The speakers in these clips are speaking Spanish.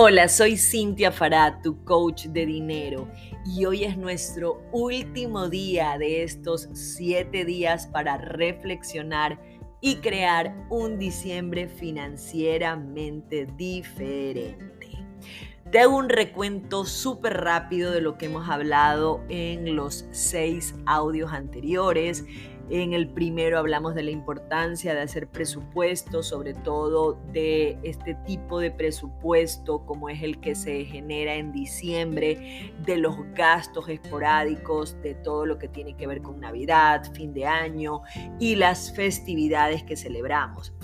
Hola, soy Cintia Farad, tu coach de dinero, y hoy es nuestro último día de estos siete días para reflexionar y crear un diciembre financieramente diferente. Te hago un recuento súper rápido de lo que hemos hablado en los seis audios anteriores. En el primero hablamos de la importancia de hacer presupuesto, sobre todo de este tipo de presupuesto como es el que se genera en diciembre, de los gastos esporádicos, de todo lo que tiene que ver con Navidad, fin de año y las festividades que celebramos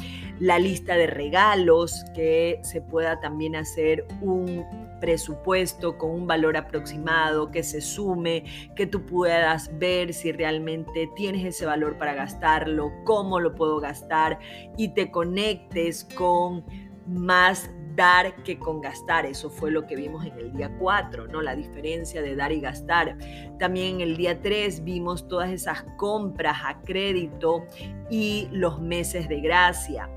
la lista de regalos, que se pueda también hacer un presupuesto con un valor aproximado, que se sume, que tú puedas ver si realmente tienes ese valor para gastarlo, cómo lo puedo gastar y te conectes con más dar que con gastar. Eso fue lo que vimos en el día 4, ¿no? La diferencia de dar y gastar. También en el día 3 vimos todas esas compras a crédito y los meses de gracia.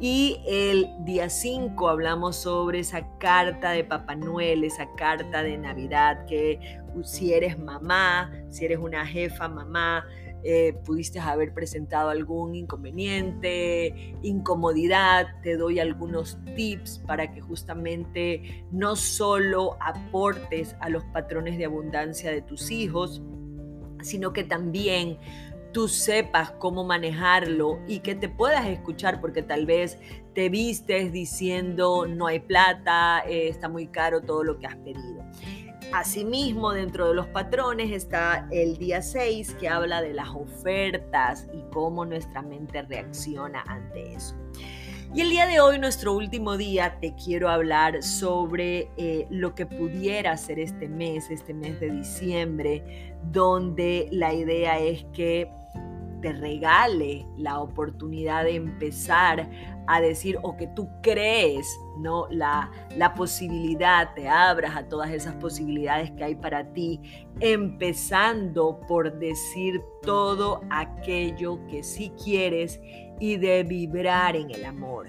Y el día 5 hablamos sobre esa carta de Papá Noel, esa carta de Navidad que si eres mamá, si eres una jefa mamá, eh, pudiste haber presentado algún inconveniente, incomodidad, te doy algunos tips para que justamente no solo aportes a los patrones de abundancia de tus hijos, sino que también tú sepas cómo manejarlo y que te puedas escuchar porque tal vez te vistes diciendo no hay plata, eh, está muy caro todo lo que has pedido. Asimismo, dentro de los patrones está el día 6 que habla de las ofertas y cómo nuestra mente reacciona ante eso. Y el día de hoy, nuestro último día, te quiero hablar sobre eh, lo que pudiera ser este mes, este mes de diciembre, donde la idea es que te regale la oportunidad de empezar a decir o que tú crees, ¿no? La, la posibilidad, te abras a todas esas posibilidades que hay para ti, empezando por decir todo aquello que sí quieres y de vibrar en el amor,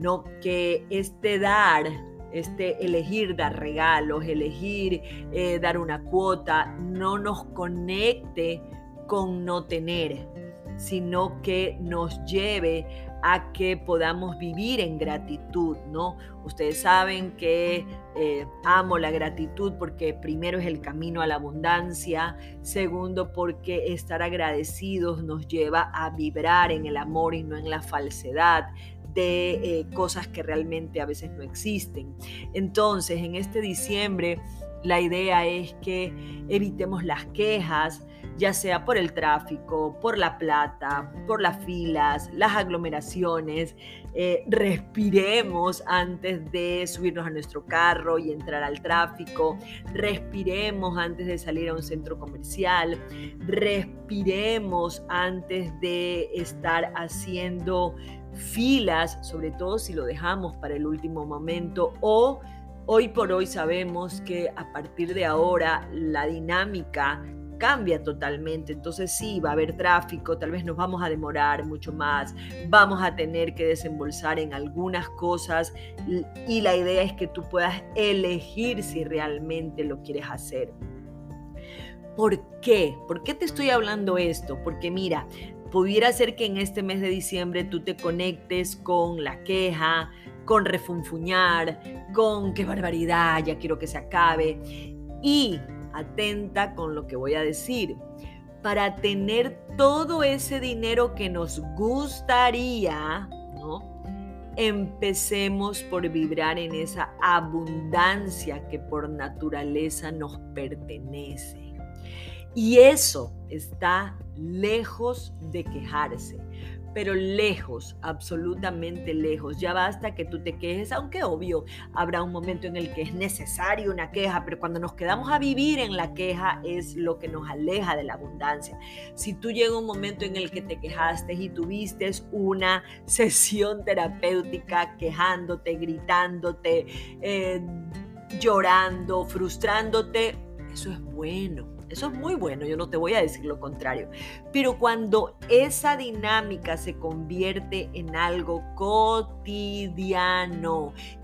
¿no? Que este dar este elegir dar regalos, elegir eh, dar una cuota, no nos conecte con no tener, sino que nos lleve a que podamos vivir en gratitud, ¿no? Ustedes saben que eh, amo la gratitud porque primero es el camino a la abundancia, segundo porque estar agradecidos nos lleva a vibrar en el amor y no en la falsedad de eh, cosas que realmente a veces no existen. Entonces, en este diciembre, la idea es que evitemos las quejas, ya sea por el tráfico, por la plata, por las filas, las aglomeraciones. Eh, respiremos antes de subirnos a nuestro carro y entrar al tráfico. Respiremos antes de salir a un centro comercial. Respiremos antes de estar haciendo filas, sobre todo si lo dejamos para el último momento o Hoy por hoy sabemos que a partir de ahora la dinámica cambia totalmente. Entonces sí, va a haber tráfico, tal vez nos vamos a demorar mucho más, vamos a tener que desembolsar en algunas cosas y la idea es que tú puedas elegir si realmente lo quieres hacer. ¿Por qué? ¿Por qué te estoy hablando esto? Porque mira, pudiera ser que en este mes de diciembre tú te conectes con la queja, con refunfuñar, con qué barbaridad, ya quiero que se acabe. Y atenta con lo que voy a decir. Para tener todo ese dinero que nos gustaría, ¿no? Empecemos por vibrar en esa abundancia que por naturaleza nos pertenece. Y eso está lejos de quejarse pero lejos, absolutamente lejos. Ya basta que tú te quejes, aunque obvio habrá un momento en el que es necesario una queja, pero cuando nos quedamos a vivir en la queja es lo que nos aleja de la abundancia. Si tú llega un momento en el que te quejaste y tuviste una sesión terapéutica quejándote, gritándote, eh, llorando, frustrándote, eso es bueno Eso es muy bueno, yo no te voy a decir lo contrario. Pero cuando esa dinámica se convierte en algo cotidiano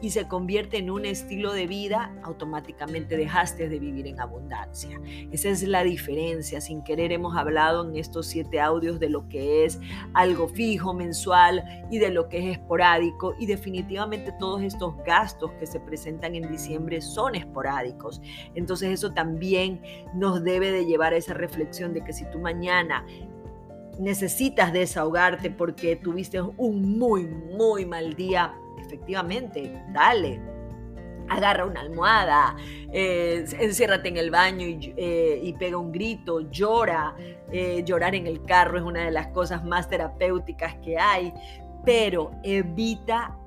y se convierte en un estilo de vida, automáticamente dejaste de vivir en abundancia. Esa es la diferencia. Sin querer hemos hablado en estos siete audios de lo que es algo fijo, mensual y de lo que es esporádico. Y definitivamente todos estos gastos que se presentan en diciembre son esporádicos. Entonces eso también nos debe de llevar a esa reflexión de que si tú mañana necesitas desahogarte porque tuviste un muy, muy mal día, efectivamente, dale. Agarra una almohada, eh, enciérrate en el baño y, eh, pega un grito, llora. Eh, llorar en el carro es una de las cosas más terapéuticas que hay, pero evita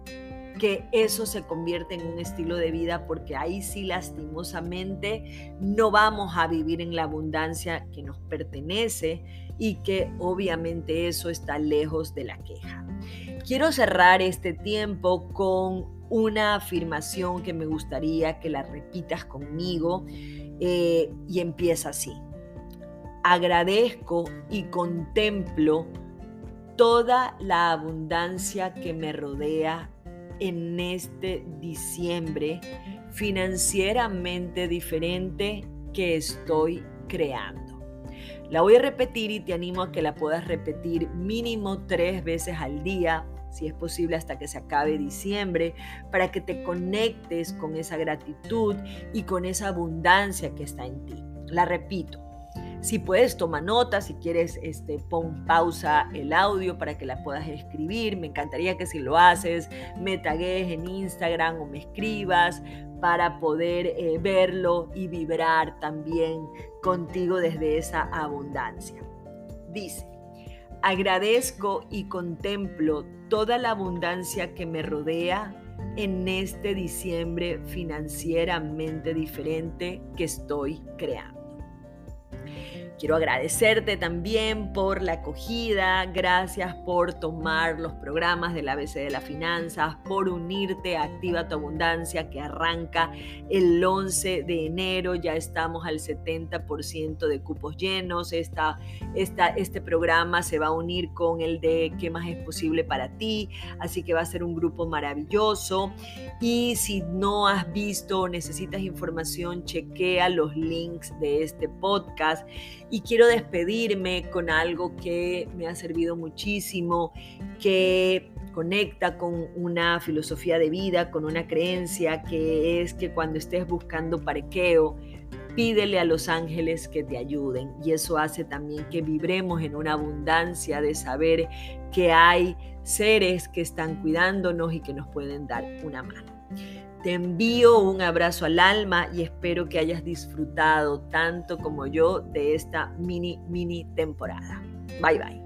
que eso se convierte en un estilo de vida porque ahí sí lastimosamente no vamos a vivir en la abundancia que nos pertenece y que obviamente eso está lejos de la queja. Quiero cerrar este tiempo con una afirmación que me gustaría que la repitas conmigo eh, y empieza así. Agradezco y contemplo toda la abundancia que me rodea en este diciembre financieramente diferente que estoy creando. La voy a repetir y te animo a que la puedas repetir mínimo tres veces al día, si es posible hasta que se acabe diciembre, para que te conectes con esa gratitud y con esa abundancia que está en ti. La repito, si puedes, toma nota, si quieres, este, pon pausa el audio para que la puedas escribir. Me encantaría que si lo haces, me tagues en Instagram o me escribas para poder eh, verlo y vibrar también contigo desde esa abundancia. Dice, agradezco y contemplo toda la abundancia que me rodea en este diciembre financieramente diferente que estoy creando. Quiero agradecerte también por la acogida, gracias por tomar los programas del ABC de las Finanzas, por unirte a Activa tu Abundancia que arranca el 11 de enero, ya estamos al 70% de cupos llenos, esta, este programa se va a unir con el de ¿Qué más es posible para ti? Así que va a ser un grupo maravilloso y si no has visto o necesitas información, chequea los links de este podcast y quiero despedirme con algo que me ha servido muchísimo, que conecta con una filosofía de vida, con una creencia que es que cuando estés buscando parqueo, pídele a los ángeles que te ayuden. Y eso hace también que vibremos en una abundancia de saber que hay seres que están cuidándonos y que nos pueden dar una mano. Te envío un abrazo al alma y espero que hayas disfrutado tanto como yo de esta mini, mini temporada. Bye bye.